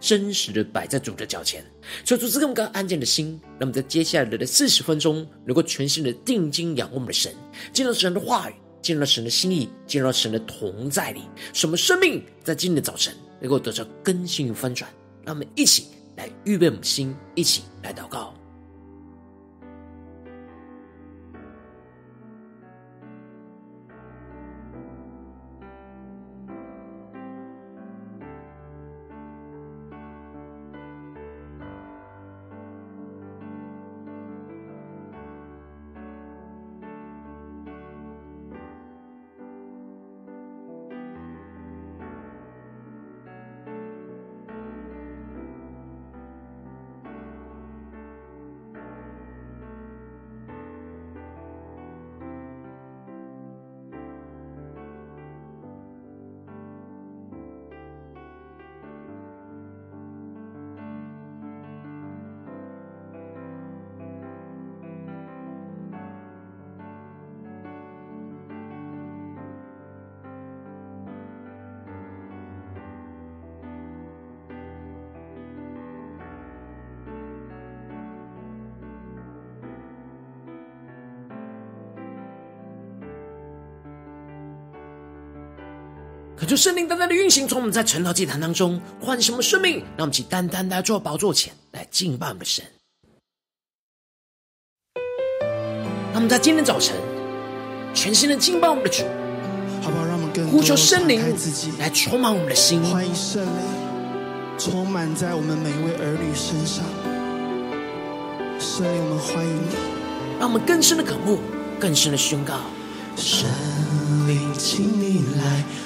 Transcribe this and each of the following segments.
真实的摆在主的脚前，求主赐给我们安静的心，那么在接下来的四十分钟，能够全心的定睛仰望我们的神，进入神的话语，进入神的心意，进入神的同在里，什么生命在今天的早晨能够得到更新与翻转。让我们一起来预备我们的心，一起来祷告。可就圣灵单单的运行，从我们在晨祷祭坛当中唤醒我们生命，让我们一起单单的坐宝座前来敬拜我们的神。那我们在今天早晨全新的敬拜我们的主，好不好？让我们更呼求圣灵来充满我们的心，欢迎圣灵充满在我们每一位儿女身上。圣灵，我们欢迎你，让我们更深的渴慕，更深的宣告。圣灵，请你来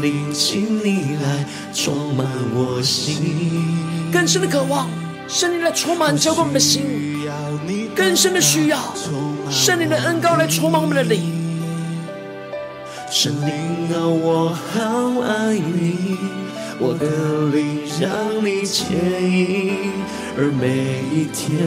灵，请你来充满我心，更深的渴望，圣灵来充满浇灌我们的心，更深的需要，圣灵的恩膏来充满我们的灵。圣灵啊，我好爱你，我的灵让你牵引，而每一天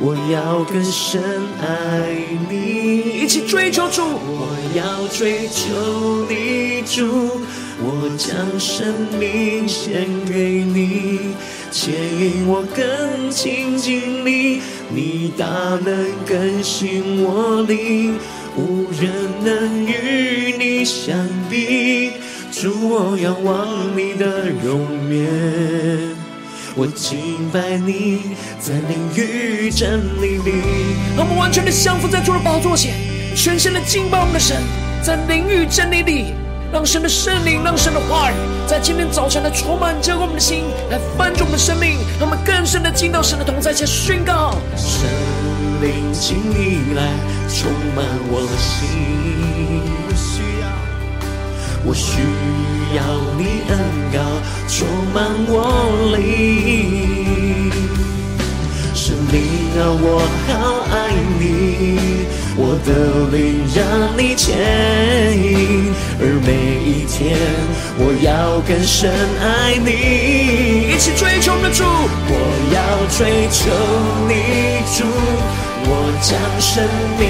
我要更深爱你。一起追求主，我要追求你主。我将生命献给你，牵引我更亲近你，你大能更新我灵，无人能与你相比。主，我仰望你的容颜，我敬拜你，在灵与真理里。我们完全的降服在主的宝座前，全身的敬拜我们的神，在灵与真理里。让神的圣灵，让神的话语，在今天早晨来充满浇灌我们的心，来翻转我们的生命，让我们更深的进到神的同在前宣告。圣灵，请你来充满我的心，我需要，我需要你恩膏充满我灵。圣灵啊，我好爱你。我的灵让你牵引，而每一天我要更深爱你。一起追求的主，我要追求你主，我将生命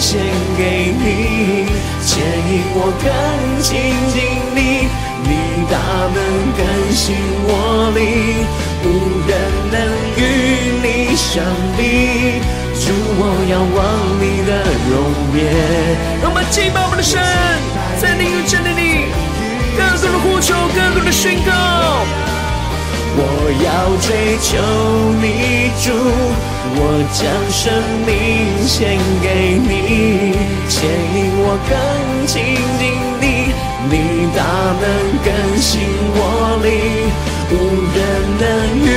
献给你，牵引我更亲近你，你大能更新我灵，无人能与你相比。主，我仰望你的容颜，让我们敬拜我们的神，在灵与真的你，更多的呼求，更多的宣告。我要追求你主，我将生命献给你，牵引我更亲近你，你大能更新我灵，无人能与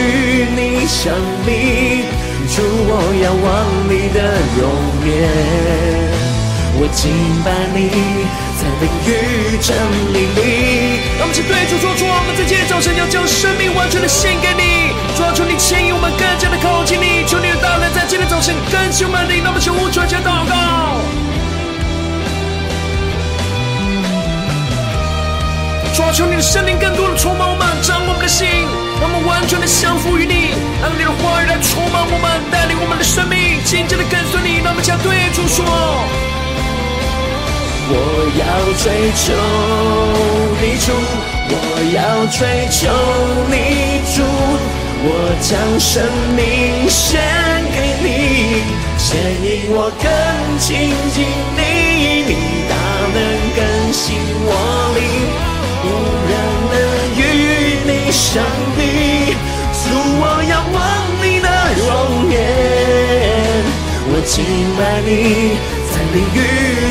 你相比。主，我仰望你的容颜。我敬拜你，在灵与真理里。让我们一起对主说出：我们在今天早晨要将生命完全的献给你。主啊，求你牵引我们更加的靠近你。求你的大能在今天早晨更新我们的灵。让我们全无全祷告。主啊，求你的圣灵更多的充满我们，掌我们的心，让我们完全的降服于你。让你的话语来充满我们，带领我们的生命，紧紧的跟随你。让我们将对主说。我要追求你主，我要追求你主，我将生命献给你，牵引我更亲近你，你大能更新我灵，无人能与你相比。主，我仰望你的容颜，我敬拜你。在灵与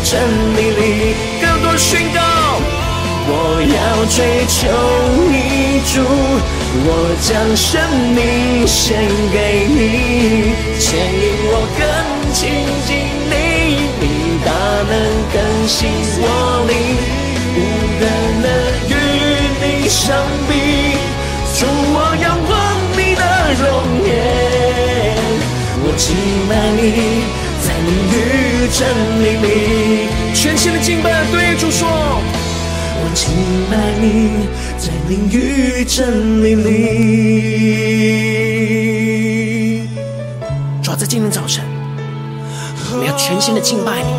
真理里，更多宣告。我要追求你主，我将生命献给你，牵引我更亲近你，你大能更新我敬拜你。在灵与真理里，全新的敬拜，对主说：我敬拜你，在灵与真理里。主要在今天早晨，我们要全新的敬拜你，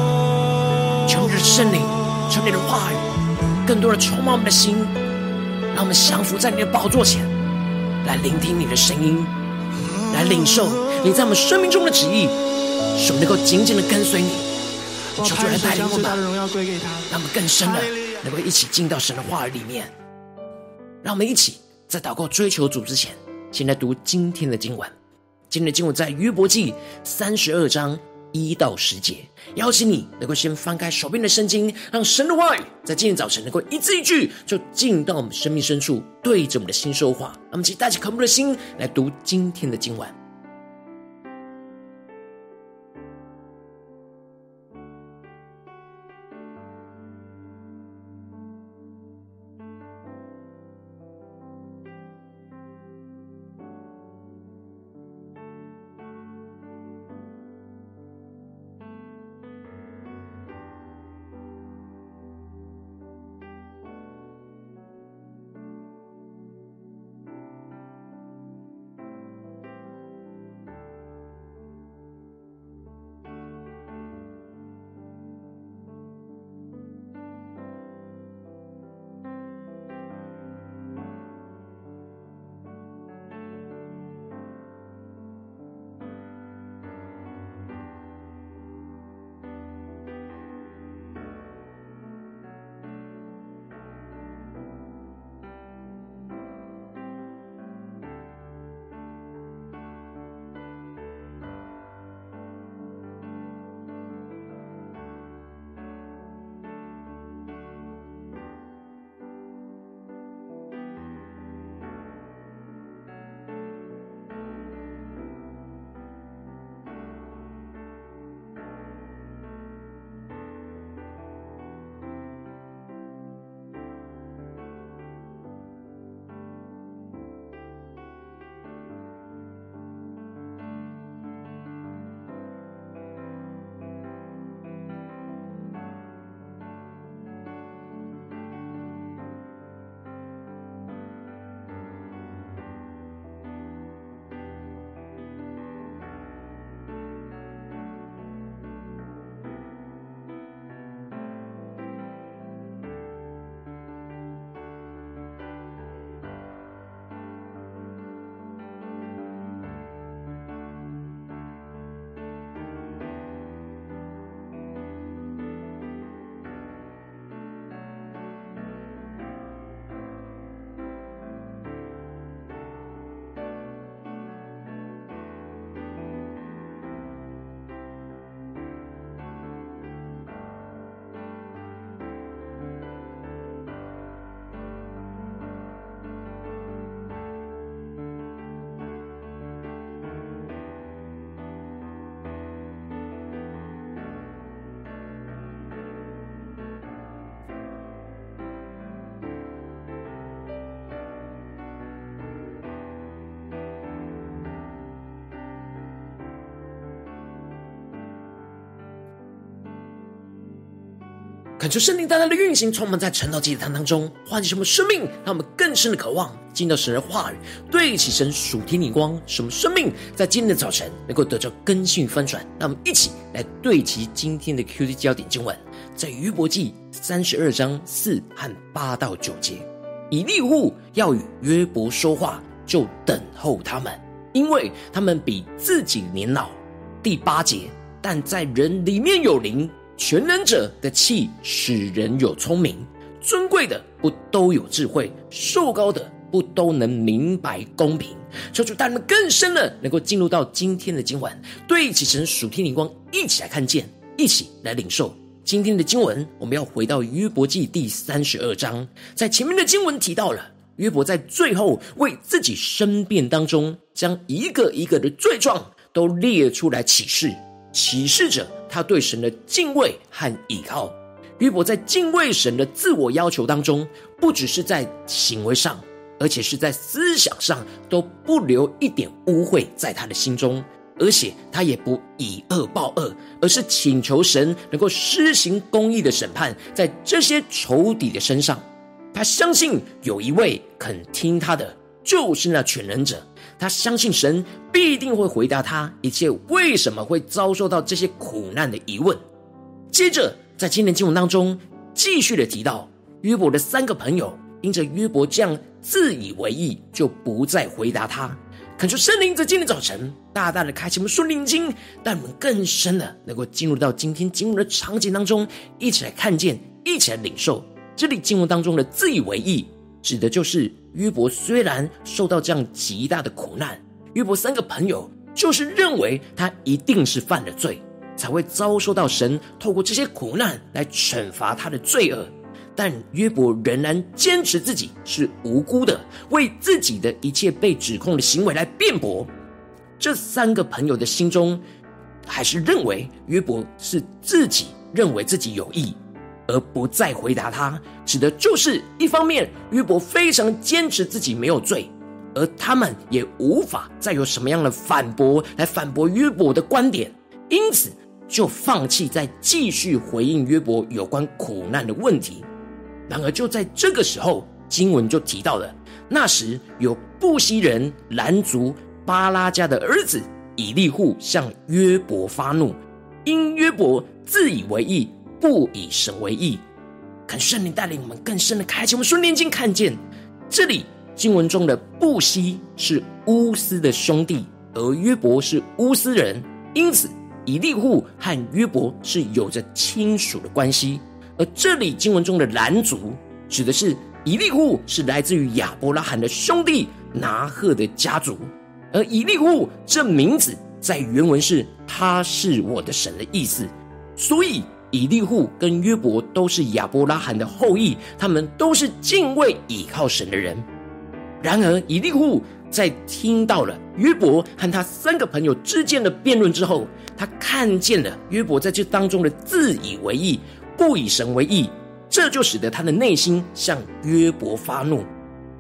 求你的圣灵，求你的话语，更多的充满我们的心，让我们降服在你的宝座前，来聆听你的声音，来领受你在我们生命中的旨意。使我们能够紧紧的跟随你，求主来带领我们，让我们更深的能够一起进到神的话语里面。让我们一起在祷告追求主之前，先来读今天的经文。今天的经文在约伯记三十二章一到十节。邀请你能够先翻开手边的圣经，让神的话语在今天早晨能够一字一句就进到我们生命深处，对着我们的心说话。让我们一起带着渴慕的心来读今天的经文。恳求圣灵大大的运行，充满在晨祷祭坛当中，唤起什么生命，让我们更深的渴望进到神的话语，对齐神属天灵光，什么生命在今天的早晨能够得到更新翻转。让我们一起来对齐今天的 QD 焦点经文，在约伯记三十二章四和八到九节，以利户要与约伯说话，就等候他们，因为他们比自己年老。第八节，但在人里面有灵。全能者的气使人有聪明，尊贵的不都有智慧，受膏的不都能明白公平。求主带你们更深的，能够进入到今天的经文，对齐神属天灵光，一起来看见，一起来领受今天的经文。我们要回到约伯记第三十二章，在前面的经文提到了约伯在最后为自己申辩当中，将一个一个的罪状都列出来启示。启示着他对神的敬畏和倚靠。约伯在敬畏神的自我要求当中，不只是在行为上，而且是在思想上都不留一点污秽在他的心中，而且他也不以恶报恶，而是请求神能够施行公义的审判在这些仇敌的身上。他相信有一位肯听他的，就是那全能者。他相信神必定会回答他一切为什么会遭受到这些苦难的疑问。接着，在今天经文当中，继续的提到约伯的三个朋友，因着约伯这样自以为意，就不再回答他。恳求圣灵在今天早晨大大的开启我们顺灵经，带我们更深的能够进入到今天经文的场景当中，一起来看见，一起来领受这里经文当中的自以为意。指的就是约伯虽然受到这样极大的苦难，约伯三个朋友就是认为他一定是犯了罪，才会遭受到神透过这些苦难来惩罚他的罪恶。但约伯仍然坚持自己是无辜的，为自己的一切被指控的行为来辩驳。这三个朋友的心中还是认为约伯是自己认为自己有义。而不再回答他，指的就是一方面，约伯非常坚持自己没有罪，而他们也无法再有什么样的反驳来反驳约伯的观点，因此就放弃再继续回应约伯有关苦难的问题。然而就在这个时候，经文就提到了，那时有布西人兰族巴拉家的儿子以利户向约伯发怒，因约伯自以为义。不以神为义，看圣灵带领我们更深的开启我们属灵眼睛，看见这里经文中的布西是乌斯的兄弟，而约伯是乌斯人，因此以利户和约伯是有着亲属的关系。而这里经文中的兰族指的是以利户是来自于亚伯拉罕的兄弟拿鹤的家族，而以利户这名字在原文是他是我的神的意思，所以。以利户跟约伯都是亚伯拉罕的后裔，他们都是敬畏倚靠神的人。然而，以利户在听到了约伯和他三个朋友之间的辩论之后，他看见了约伯在这当中的自以为意，不以神为意，这就使得他的内心向约伯发怒。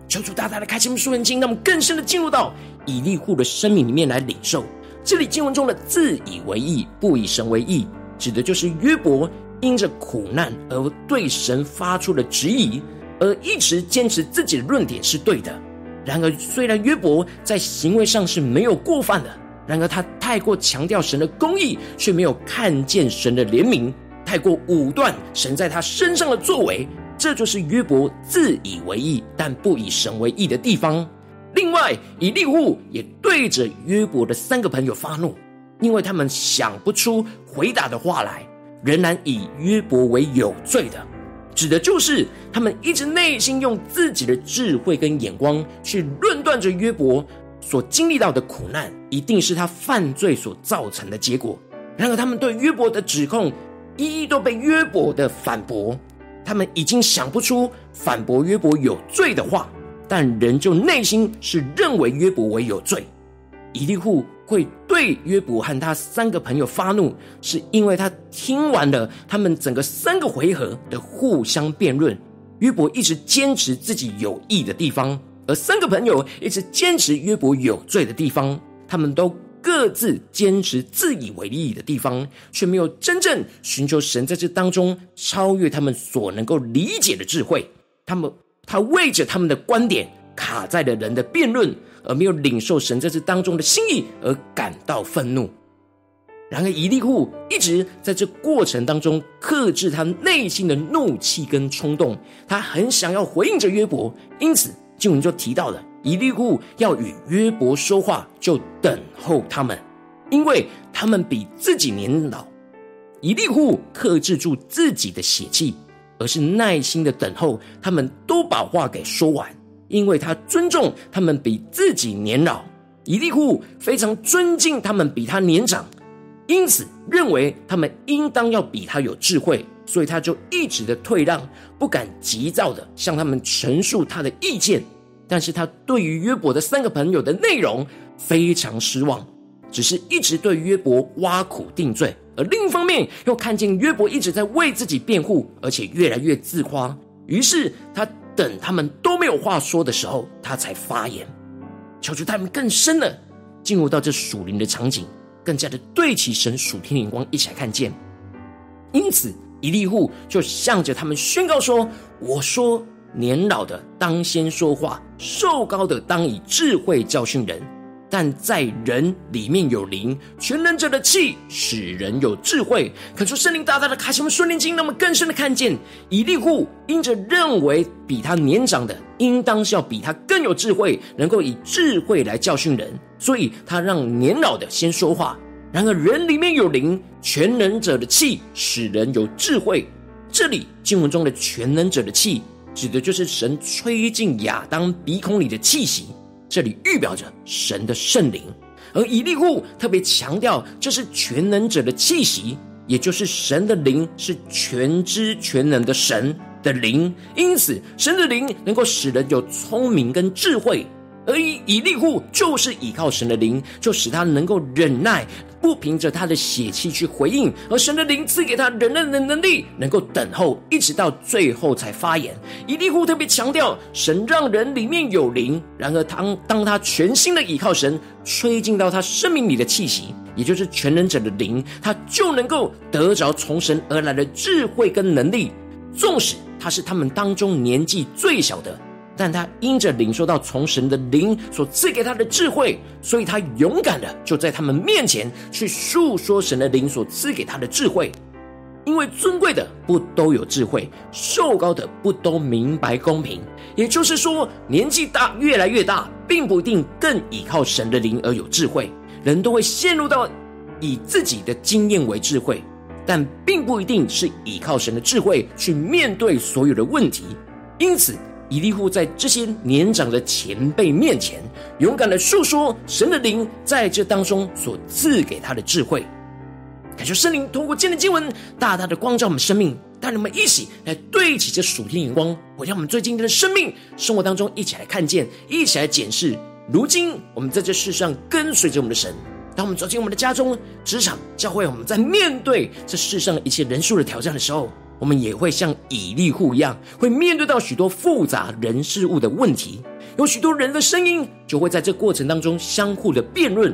求主大大的开启我们属灵经，让我们更深的进入到以利户的生命里面来领受这里经文中的自以为意，不以神为意。指的就是约伯因着苦难而对神发出了质疑，而一直坚持自己的论点是对的。然而，虽然约伯在行为上是没有过犯的，然而他太过强调神的公义，却没有看见神的怜悯，太过武断神在他身上的作为，这就是约伯自以为义但不以神为义的地方。另外，以利户也对着约伯的三个朋友发怒。因为他们想不出回答的话来，仍然以约伯为有罪的，指的就是他们一直内心用自己的智慧跟眼光去论断着约伯所经历到的苦难，一定是他犯罪所造成的结果。然而，他们对约伯的指控一一都被约伯的反驳，他们已经想不出反驳约伯有罪的话，但仍旧内心是认为约伯为有罪。以利户会对约伯和他三个朋友发怒，是因为他听完了他们整个三个回合的互相辩论。约伯一直坚持自己有义的地方，而三个朋友一直坚持约伯有罪的地方。他们都各自坚持自以为利益的地方，却没有真正寻求神在这当中超越他们所能够理解的智慧。他们他为着他们的观点卡在了人的辩论，而没有领受神在这当中的心意，而感到愤怒。然而以利户一直在这过程当中克制他内心的怒气跟冲动，他很想要回应着约伯，因此经文就提到了。以利户要与约伯说话，就等候他们，因为他们比自己年老。以利户克制住自己的血气，而是耐心的等候他们都把话给说完，因为他尊重他们比自己年老。以利户非常尊敬他们比他年长，因此认为他们应当要比他有智慧，所以他就一直的退让，不敢急躁的向他们陈述他的意见。但是他对于约伯的三个朋友的内容非常失望，只是一直对约伯挖苦定罪，而另一方面又看见约伯一直在为自己辩护，而且越来越自夸。于是他等他们都没有话说的时候，他才发言，求求他们更深的进入到这属灵的场景，更加的对齐神属天灵光，一起来看见。因此，一利户就向着他们宣告说：“我说。”年老的当先说话，瘦高的当以智慧教训人。但在人里面有灵，全能者的气使人有智慧。恳求圣灵大大的开启我们属灵经，让我们更深的看见以利户因着认为比他年长的，应当是要比他更有智慧，能够以智慧来教训人，所以他让年老的先说话。然而人里面有灵，全能者的气使人有智慧。这里经文中的全能者的气。指的就是神吹进亚当鼻孔里的气息，这里预表着神的圣灵。而以利户特别强调，这是全能者的气息，也就是神的灵是全知全能的神的灵，因此神的灵能够使人有聪明跟智慧。而以以利户就是依靠神的灵，就使他能够忍耐，不凭着他的血气去回应，而神的灵赐给他忍耐的能力，能够等候，一直到最后才发言。以利户特别强调，神让人里面有灵，然而当当他全心的依靠神，吹进到他生命里的气息，也就是全能者的灵，他就能够得着从神而来的智慧跟能力，纵使他是他们当中年纪最小的。但他因着领受到从神的灵所赐给他的智慧，所以他勇敢的就在他们面前去述说神的灵所赐给他的智慧。因为尊贵的不都有智慧，寿高的不都明白公平。也就是说，年纪大越来越大，并不一定更依靠神的灵而有智慧。人都会陷入到以自己的经验为智慧，但并不一定是依靠神的智慧去面对所有的问题。因此。以利户在这些年长的前辈面前，勇敢的述说神的灵在这当中所赐给他的智慧。感谢圣灵通过今天的经文，大大的光照我们生命，带领我们一起来对齐这属天眼光，我让我们最今天的生命生活当中一起来看见，一起来检视。如今我们在这世上跟随着我们的神，当我们走进我们的家中、职场、教会，我们在面对这世上一切人数的挑战的时候。我们也会像以利户一样，会面对到许多复杂人事物的问题，有许多人的声音就会在这过程当中相互的辩论。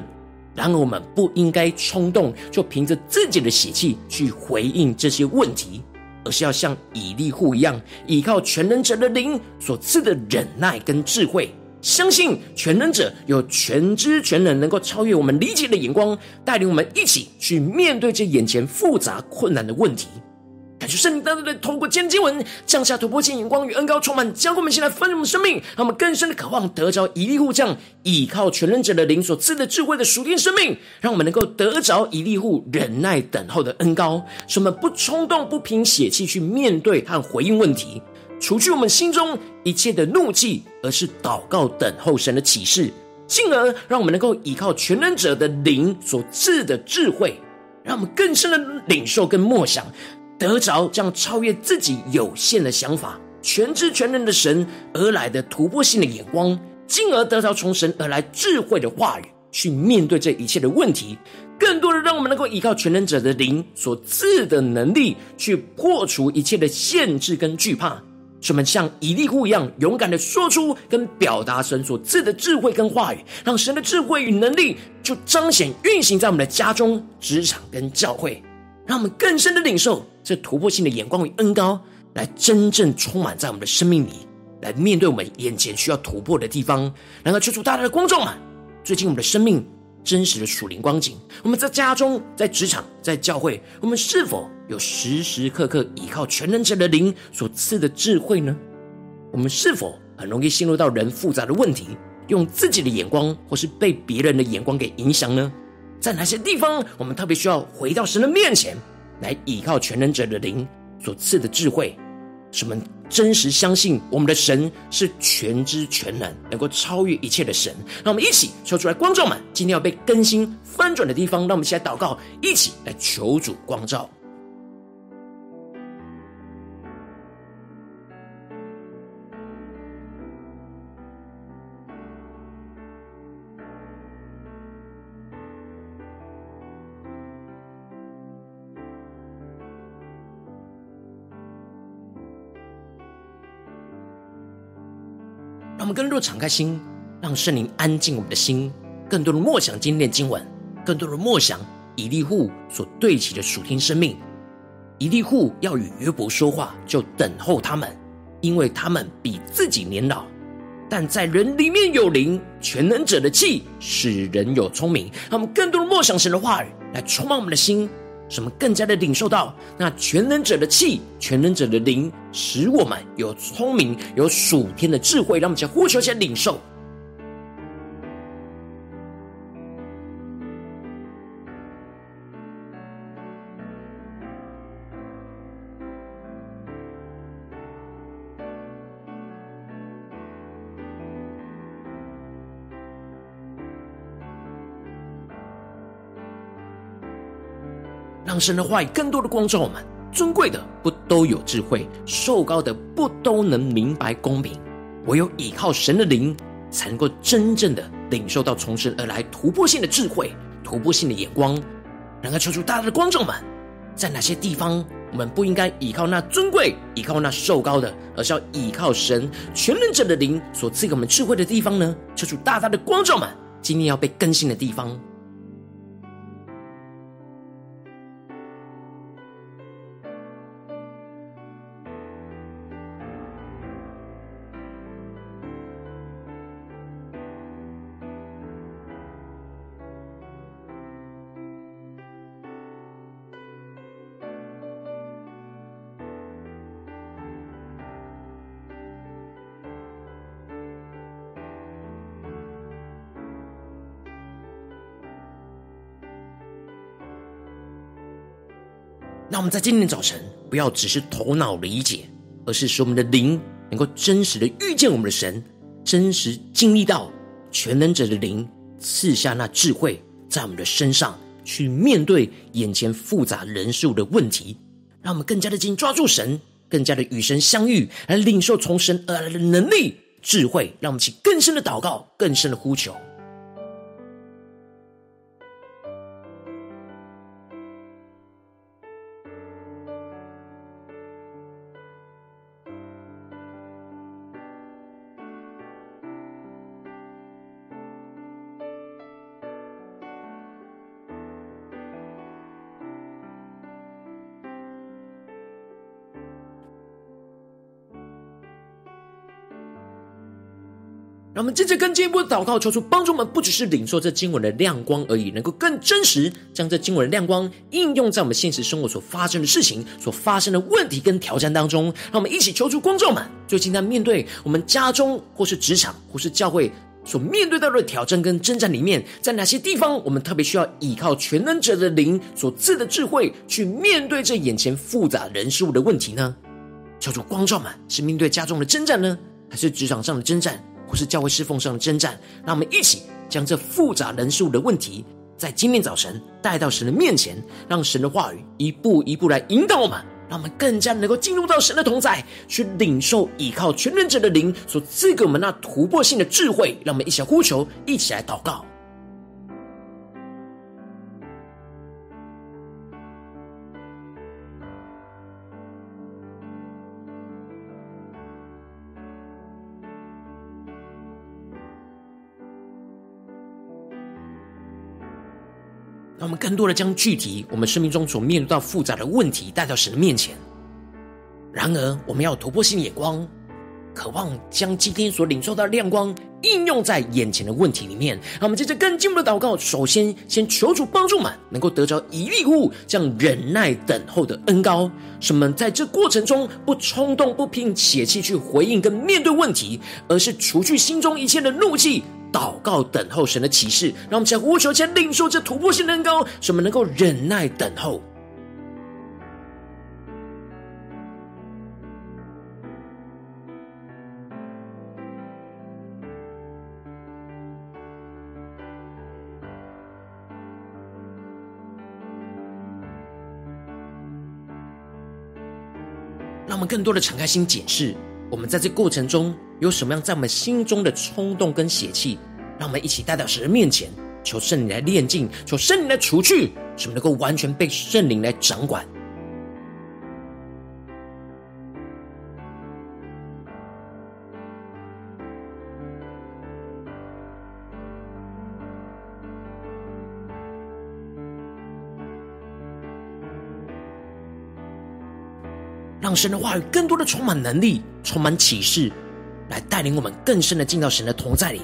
然而，我们不应该冲动，就凭着自己的血气去回应这些问题，而是要像以利户一样，依靠全能者的灵所赐的忍耐跟智慧，相信全能者有全知全能，能够超越我们理解的眼光，带领我们一起去面对这眼前复杂困难的问题。感谢圣灵，单单的透过今天经文降下突破性眼光与恩膏，充满将我们先来分盛我们生命，让我们更深的渴望得着一粒户这样倚靠全能者的灵所赐的智慧的属天生命，让我们能够得着一粒户忍耐等候的恩膏，使我们不冲动、不凭血气去面对和回应问题，除去我们心中一切的怒气，而是祷告等候神的启示，进而让我们能够依靠全能者的灵所赐的智慧，让我们更深的领受跟默想。得着这样超越自己有限的想法、全知全能的神而来的突破性的眼光，进而得着从神而来智慧的话语，去面对这一切的问题。更多的让我们能够依靠全能者的灵所赐的能力，去破除一切的限制跟惧怕，使我们像以利户一样勇敢的说出跟表达神所赐的智慧跟话语，让神的智慧与能力就彰显运行在我们的家中、职场跟教会，让我们更深的领受这突破性的眼光与恩膏，来真正充满在我们的生命里，来面对我们眼前需要突破的地方。然后求主大大的光照们，最近我们的生命真实的属灵光景，我们在家中、在职场、在教会，我们是否有时时刻刻依靠全能者的灵所赐的智慧呢？我们是否很容易陷入到人复杂的问题，用自己的眼光或是被别人的眼光给影响呢？在哪些地方，我们特别需要回到神的面前，来依靠全能者的灵所赐的智慧？使我们真实相信我们的神是全知全能，能够超越一切的神。让我们一起说出来，光照们今天要被更新翻转的地方，让我们一起来祷告，一起来求主光照。我们更多敞开心，让圣灵安静我们的心，更多的默想今天的经文，更多的默想以利户所对齐的属天生命。以利户要与约伯说话，就等候他们，因为他们比自己年老。但在人里面有灵，全能者的气使人有聪明。让我们更多的默想神的话语，来充满我们的心。使我们更加的领受到那全能者的气、全能者的灵，使我们有聪明、有属天的智慧，让我们先呼求，先领受。让神的话语更多的光照我们。尊贵的不都有智慧，受高的不都能明白公平。唯有依靠神的灵，才能够真正的领受到从神而来突破性的智慧、突破性的眼光。然后求主大大的光照们，在哪些地方我们不应该依靠那尊贵、依靠那受高的，而是要依靠神全能者的灵所赐给我们智慧的地方呢？求主大大的光照们，今天要被更新的地方。那我们在今天早晨，不要只是头脑理解，而是使我们的灵能够真实的遇见我们的神，真实经历到全能者的灵赐下那智慧，在我们的身上去面对眼前复杂人数的问题，让我们更加的紧抓住神，更加的与神相遇，来领受从神而来的能力、智慧，让我们起更深的祷告，更深的呼求。让我们接着更进一步的祷告，求主帮助我们，不只是领受这经文的亮光而已，能够更真实将这经文的亮光应用在我们现实生活所发生的事情、所发生的问题跟挑战当中。让我们一起求助光照们，最近在面对我们家中或是职场或是教会所面对到的挑战跟征战里面，在哪些地方我们特别需要依靠全能者的灵所赐的智慧，去面对这眼前复杂人事物的问题呢？求主光照们，是面对家中的征战呢，还是职场上的征战？或是教会侍奉上的征战，让我们一起将这复杂人数的问题，在今天早晨带到神的面前，让神的话语一步一步来引导我们，让我们更加能够进入到神的同在，去领受依靠全能者的灵所赐给我们那突破性的智慧。让我们一起呼求，一起来祷告。让我们更多的将具体我们生命中所面对到复杂的问题带到神的面前。然而，我们要突破性眼光，渴望将今天所领受到的亮光应用在眼前的问题里面。让我们接着更进一步的祷告，首先先求主帮助我们，能够得着以利户这样忍耐等候的恩膏，使我们在这过程中不冲动、不拼血气去回应跟面对问题，而是除去心中一切的怒气。祷告，等候神的启示，让我们在呼求前领受这突破性的恩膏，使我们能够忍耐等候。让我们更多的敞开心检视，我们在这过程中有什么样在我们心中的冲动跟血气。让我们一起带到神的面前，求圣灵来炼净，求圣灵来除去，使我们能够完全被圣灵来掌管。让神的话语更多的充满能力，充满启示，来带领我们更深的进到神的同在里。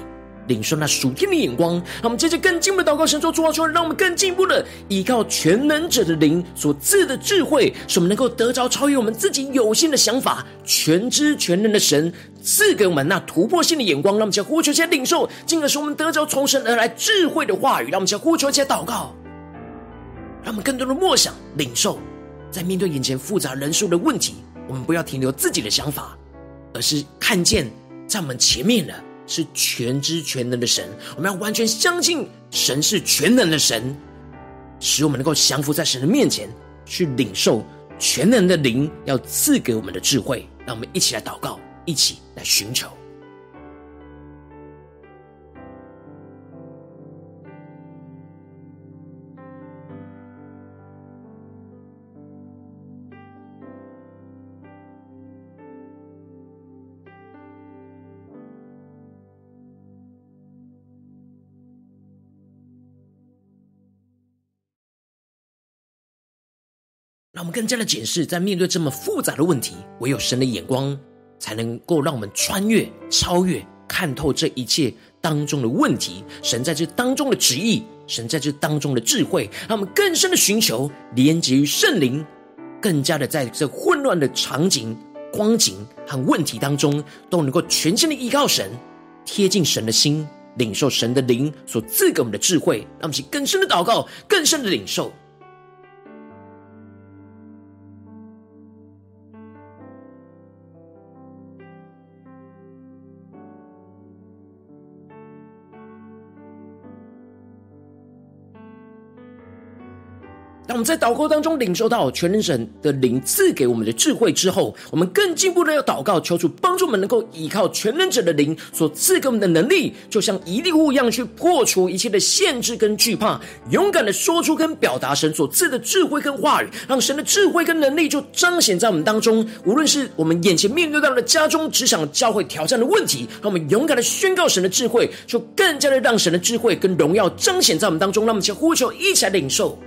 领受那属天的眼光，让我们接着更进一步的祷告，神说主啊，求让我们更进一步的依靠全能者的灵所赐的智慧，使我们能够得着超越我们自己有限的想法，全知全能的神赐给我们那突破性的眼光，让我们先呼求，先领受，进而使我们得着从神而来智慧的话语，让我们先呼求，先祷告，让我们更多的默想领受，在面对眼前复杂人数的问题，我们不要停留自己的想法，而是看见在我们前面的。是全知全能的神，我们要完全相信神是全能的神，使我们能够降服在神的面前，去领受全能的灵要赐给我们的智慧。让我们一起来祷告，一起来寻求。让我们更加的检视，在面对这么复杂的问题，唯有神的眼光才能够让我们穿越、超越、看透这一切当中的问题。神在这当中的旨意，神在这当中的智慧，让我们更深的寻求，连接于圣灵，更加的在这混乱的场景、光景和问题当中，都能够全心的依靠神，贴近神的心，领受神的灵所赐给我们的智慧，让我们去更深的祷告，更深的领受。我们在祷告当中领受到全能神的灵赐给我们的智慧之后，我们更进一步的要祷告，求主帮助我们能够依靠全能者的灵所赐给我们的能力，就像一粒户一样，去破除一切的限制跟惧怕，勇敢的说出跟表达神所赐的智慧跟话语，让神的智慧跟能力就彰显在我们当中。无论是我们眼前面对到的家中、职场、教会挑战的问题，让我们勇敢的宣告神的智慧，就更加的让神的智慧跟荣耀彰显在我们当中。让我们先呼求，一起来领受。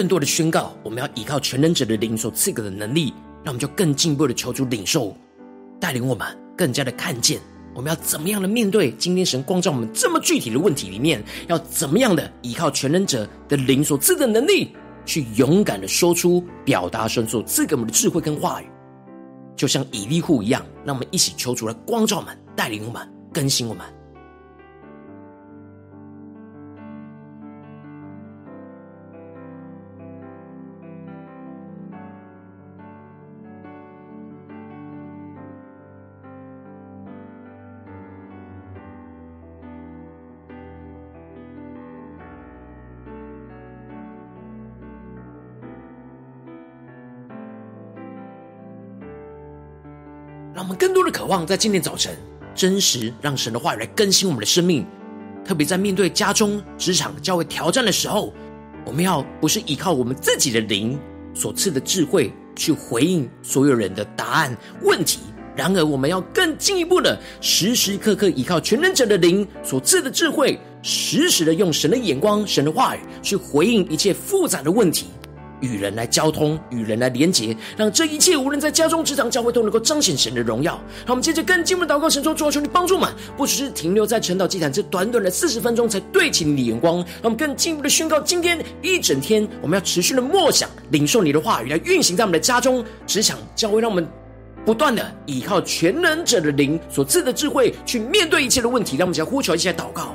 更多的宣告，我们要依靠全能者的灵所赐给的能力，让我们就更进一步的求主领受，带领我们更加的看见，我们要怎么样的面对今天神光照我们这么具体的问题里面，要怎么样的依靠全能者的灵所赐的能力，去勇敢的说出、表达神所赐给我们的智慧跟话语，就像以利户一样，让我们一起求主来光照我们、带领我们、更新我们。让我们更多的渴望，在今天早晨真实让神的话语来更新我们的生命。特别在面对家中、职场、教会挑战的时候，我们要不是依靠我们自己的灵所赐的智慧去回应所有人的答案问题，然而我们要更进一步的，时时刻刻依靠全能者的灵所赐的智慧，时时的用神的眼光、神的话语去回应一切复杂的问题。与人来交通，与人来连结，让这一切无论在家中、职场、教会都能够彰显神的荣耀。让我们接着更进一步的祷告，神说：主啊，求你帮助我们，不只是停留在晨祷祭坛这短短的四十分钟才对齐你的眼光，让我们更进一步的宣告：今天一整天，我们要持续的默想、领受你的话语，来运行在我们的家中、职场、教会，让我们不断的依靠全能者的灵所赐的智慧，去面对一切的问题。让我们先呼求一下祷告。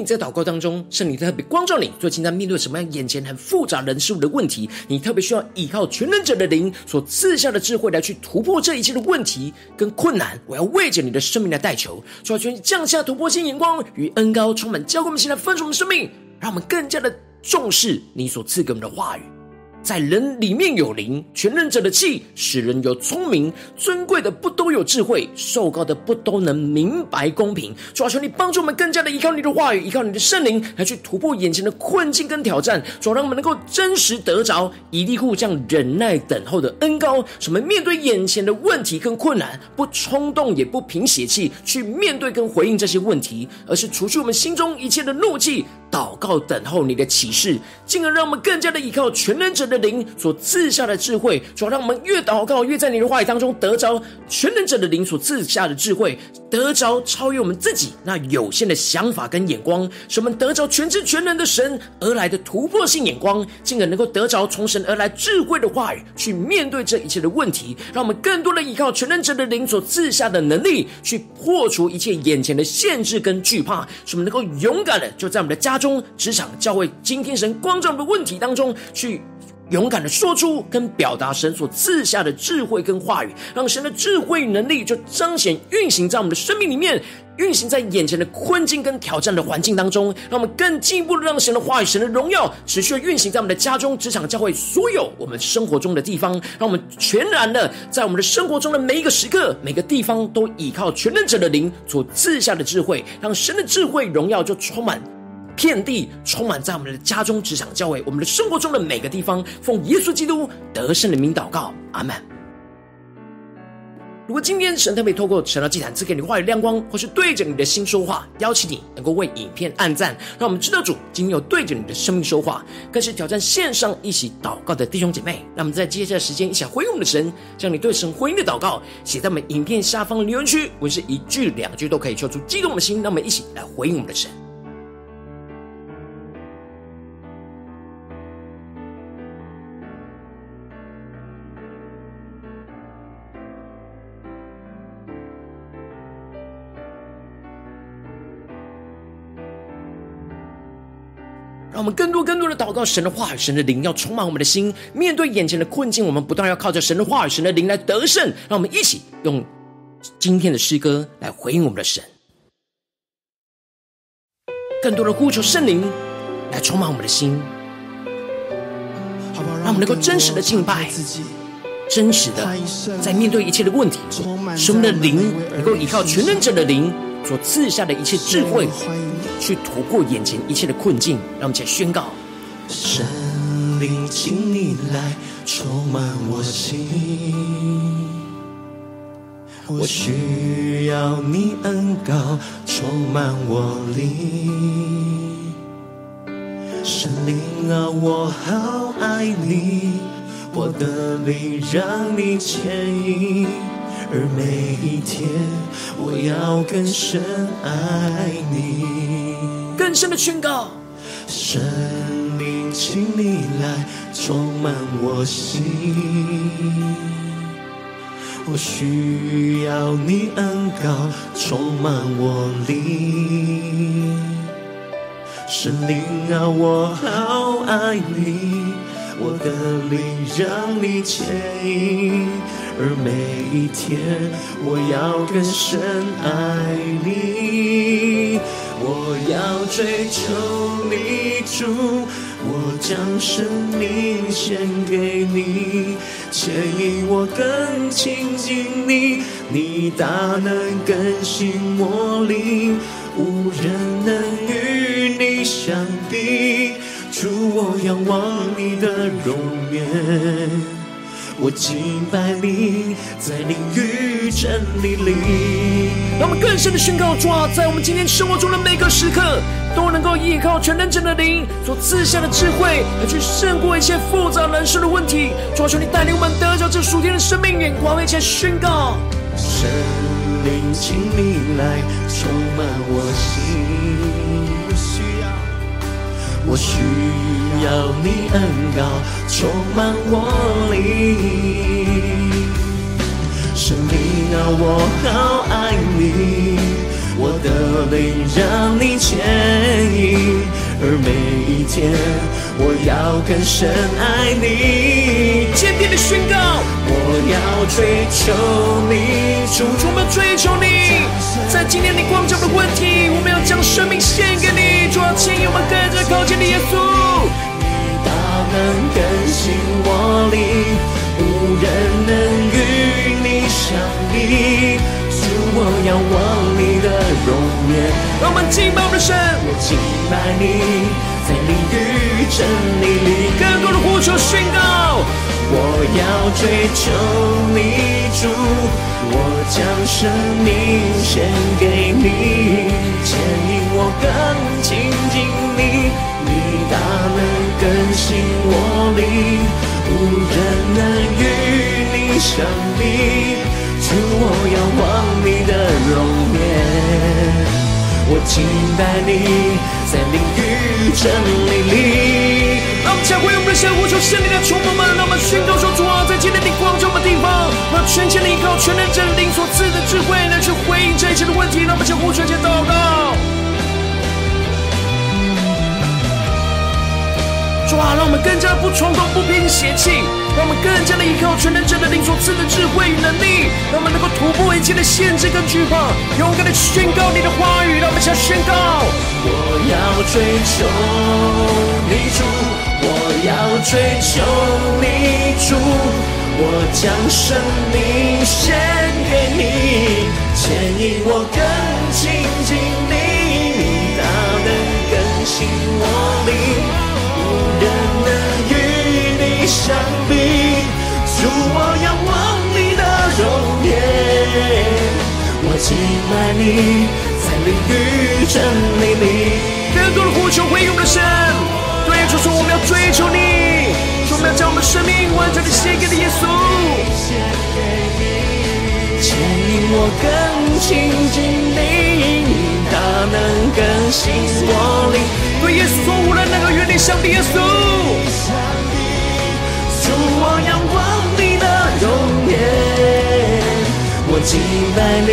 你在祷告当中，圣灵特别光照你，最近在面对什么样眼前很复杂人事物的问题，你特别需要依靠全能者的灵所赐下的智慧来去突破这一切的问题跟困难。我要为着你的生命来代求，求你降下突破性眼光与恩高，充满交给我们现在分属我们生命，让我们更加的重视你所赐给我们的话语。在人里面有灵，全能者的气使人有聪明，尊贵的不都有智慧，受膏的不都能明白公平。主啊，求你帮助我们更加的依靠你的话语，依靠你的圣灵来去突破眼前的困境跟挑战。主啊，让我们能够真实得着以利户这样忍耐等候的恩膏，使我们面对眼前的问题跟困难，不冲动也不凭血气去面对跟回应这些问题，而是除去我们心中一切的怒气，祷告等候你的启示，进而让我们更加的依靠全能者的灵所赐下的智慧，主要让我们越祷告越在你的话语当中得着全能者的灵所赐下的智慧，得着超越我们自己那有限的想法跟眼光，使我们得着全知全能的神而来的突破性眼光，进而能够得着从神而来智慧的话语，去面对这一切的问题。让我们更多的依靠全能者的灵所赐下的能力，去破除一切眼前的限制跟惧怕，使我们能够勇敢的就在我们的家中、职场、教会，今天神光照的问题当中去。勇敢的说出跟表达神所赐下的智慧跟话语，让神的智慧能力就彰显运行在我们的生命里面，运行在眼前的困境跟挑战的环境当中，让我们更进一步的让神的话语、神的荣耀持续的运行在我们的家中、职场、教会所有我们生活中的地方，让我们全然的在我们的生活中的每一个时刻、每个地方都依靠全能者的灵所赐下的智慧，让神的智慧荣耀就充满。遍地充满在我们的家中、职场、教会，我们的生活中的每个地方，奉耶稣基督得胜的名祷告，阿门。如果今天神特别透过神的祭坛赐给你话语亮光，或是对着你的心说话，邀请你能够为影片按赞，让我们知道主今天有对着你的生命说话，更是挑战线上一起祷告的弟兄姐妹。让我们在接下来时间一起回应我们的神，将你对神回应的祷告写在我们影片下方的留言区，无论是一句两句都可以，求出激动的心，让我们一起来回应我们的神。让我们更多更多的祷告，神的话语、神的灵要充满我们的心。面对眼前的困境，我们不断要靠着神的话语、神的灵来得胜。让我们一起用今天的诗歌来回应我们的神，更多的呼求圣灵来充满我们的心，让我们能够真实的敬拜，真实的在面对一切的问题，使我们的灵能够依靠全能者的灵所赐下的一切智慧，去突破眼前一切的困境。让我们一起宣告：神灵，请你来充满我心。我需要你恩膏充满我灵，神灵啊，我好爱你，我的灵让你牵引，而每一天我要更深爱你。更深的宣告，圣灵，请你来充满我心。我需要你恩膏充满我灵，神灵啊，我好爱你，我的灵让你牵引，而每一天我要更深爱你，我要追求你主，我将生命献给你。牵引我更亲近你，你大能更新我灵，无人能与你相比。主，我仰望你的容颜。我敬拜你，在灵与真理里。让我们更深的宣告：主啊，在我们今天生活中的每个时刻，都能够依靠全能者的灵所赐下的智慧，来去胜过一切复杂人生的问题。主啊，求你带领我们得着这属天的生命眼光，一起宣告：神灵，请你来充满我心。我需要你恩膏充满我灵，圣灵啊，我好爱你，我的灵让你牵引，而每一天我要更深爱你。坚定的宣告，我要追求你，主，我们追求你，在今天你光照的问题，我们要将生命献给你。主啊，请我们更加靠近你，耶稣。你大能更新我灵，无人能与你相比。我仰望你的容颜。让我们敬拜我们的神，我敬拜你，在灵与真理里，更多的呼求宣告。我要追求你主，我将生命献给你，牵引我更亲近你，你大能更新我灵，无人能与你相比，主，我仰望你的容颜，我敬拜你，在灵与真理里。让我们将会用我们的神呼求圣灵的充满们，让我们宣告说：主啊，在今天你光照的地方，让全心的依靠全能真灵所赐的智慧来去回应这一切的问题。让我们将呼求前祷告。主啊，让我们更加不冲动、不偏邪气，让我们更加的依靠全能者的灵所赐的智慧与能力，让我们能够突破一切的限制跟惧怕，勇敢的去宣告你的话语。让我们先宣告：我要追求你主，我要追求你主，我将生命献给你，牵引我更亲近你，你大能更新我灵。无人能与你相比，主，我仰望你的容颜，我敬拜你，在灵与真理里。更多的呼求回应我们的神，对，主说我们要追求你，说我们要将我们生命完全的献给你耶稣，牵引我更亲近你，你大能更新我灵。对耶稣说，无论能够与你相比，耶稣。我敬拜你，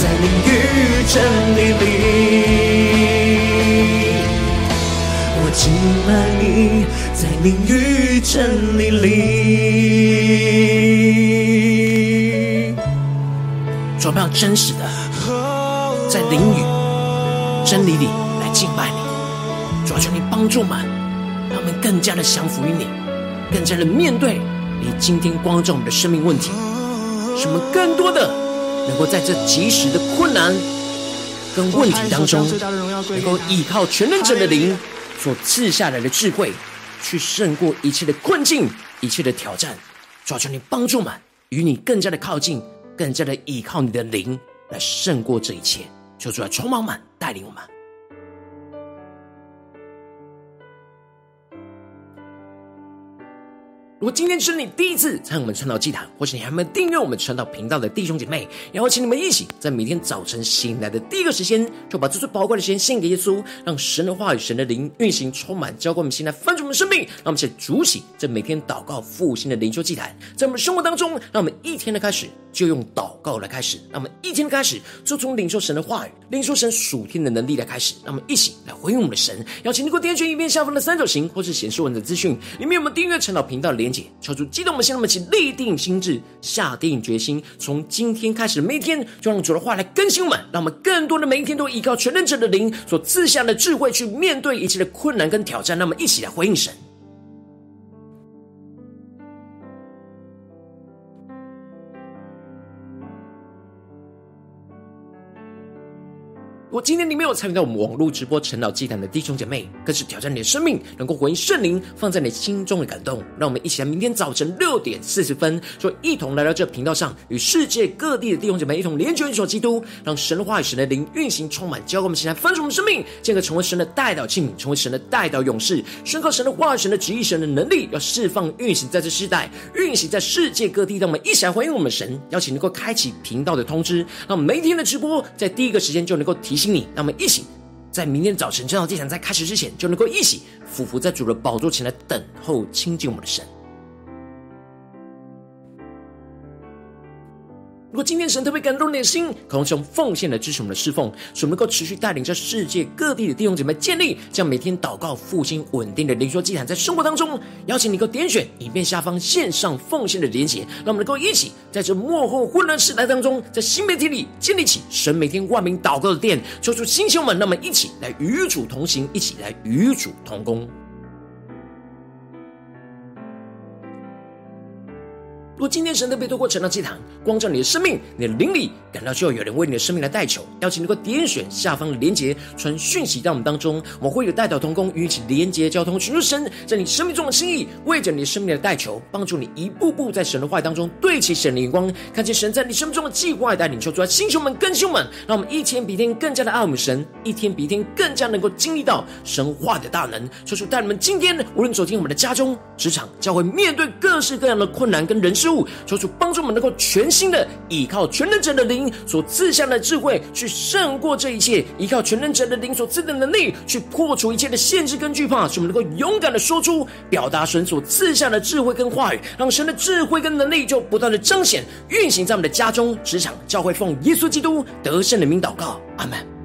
在灵与真理里。我敬拜你，在灵与真理里。主我要真实的在灵语真理里来敬拜你。主求你帮助我们，让我们更加的降服于你，更加的面对你今天光照我们的生命问题，使我们更多的能够在这即时的困难跟问题当中，能够依靠全能者的灵所赐下来的智慧，去胜过一切的困境、一切的挑战。主要求你帮助我们，与你更加的靠近，更加的依靠你的灵来胜过这一切。求主来充满我们，带领我们。如果今天是你第一次参与我们传道祭坛，或是你还没有订阅我们传道频道的弟兄姐妹，然后请你们一起在每天早晨醒来的第一个时间，就把这最宝贵的时间献给耶稣，让神的话语、神的灵运行充满，浇灌我们心来翻转我们生命。让我们一起筑起这每天祷告复兴的灵修祭坛，在我们生活当中，让我们一天的开始就用祷告来开始，让我们一天的开始就从领受神的话语、领受神属天的能力来开始。让我们一起来回应我们的神。邀请你过点选影片下方的三角形，或是显示文字资讯里面有我们订阅传道频道的求主激动我们，现在我们起立定心智，下定决心，从今天开始每一天，就让主的话来更新我们，让我们更多的每一天都依靠全能者的灵所赐下的智慧，去面对一切的困难跟挑战。那么一起来回应神。如果今天你没有参与到我们网络直播晨祷祭坛的弟兄姐妹，更是挑战你的生命，能够回应圣灵放在你心中的感动。让我们一起来，明天早晨六点四十分，就一同来到这频道上，与世界各地的弟兄姐妹一同联结、一所基督，让神的话语、神的灵运行充满，教给我们现在分盛我们生命，进而成为神的代祷器皿，成为神的代祷勇士，宣告神的话语、神的旨意、神的能力，要释放运行在这世代，运行在世界各地。让我们一起来回应我们神，邀请能够开启频道的通知，让每天的直播在第一个时间就能够提醒。请你，让我们一起在明天早晨晨祷祭坛在开始之前，就能够一起俯伏在主的宝座前来等候亲近我们的神。如果今天神特别感动你的心，可能是用奉献来支持我们的侍奉，使我们能够持续带领着世界各地的弟兄姐妹建立这样每天祷告复兴稳定的灵修祭坛，在生活当中，邀请你能够点选影片下方线上奉献的连结，让我们能够一起在这幕后混乱时代当中，在新媒体里建立起神每天万名祷告的殿，抽出星球们，让我们一起来与主同行，一起来与主同工。如今天神特别透过晨祷祭坛光照你的生命，你的灵里感到需要有人为你的生命来代求，邀请能够点选下方的连结，传讯息到我们当中，我们会有代祷同工与你一起连结交通，寻求神在你生命中的心意，为着你的生命的代求，帮助你一步步在神的话当中对齐神的眼光，看见神在你生命中的计划带领，求主来弟兄们、更新们，让我们一天比一天更加的爱我们神，一天比一天更加能够经历到神话的大能。求主带你们今天无论走进我们的家中、职场、教会，面对各式各样的困难跟人事。求主帮助我们能够全心的依靠全能者的灵所赐下的智慧，去胜过这一切；依靠全能者的灵所赐的能力，去破除一切的限制跟惧怕，使我们能够勇敢的说出、表达神所赐下的智慧跟话语，让神的智慧跟能力就不断的彰显、运行在我们的家中、职场、教会，奉耶稣基督得胜的名祷告，阿门。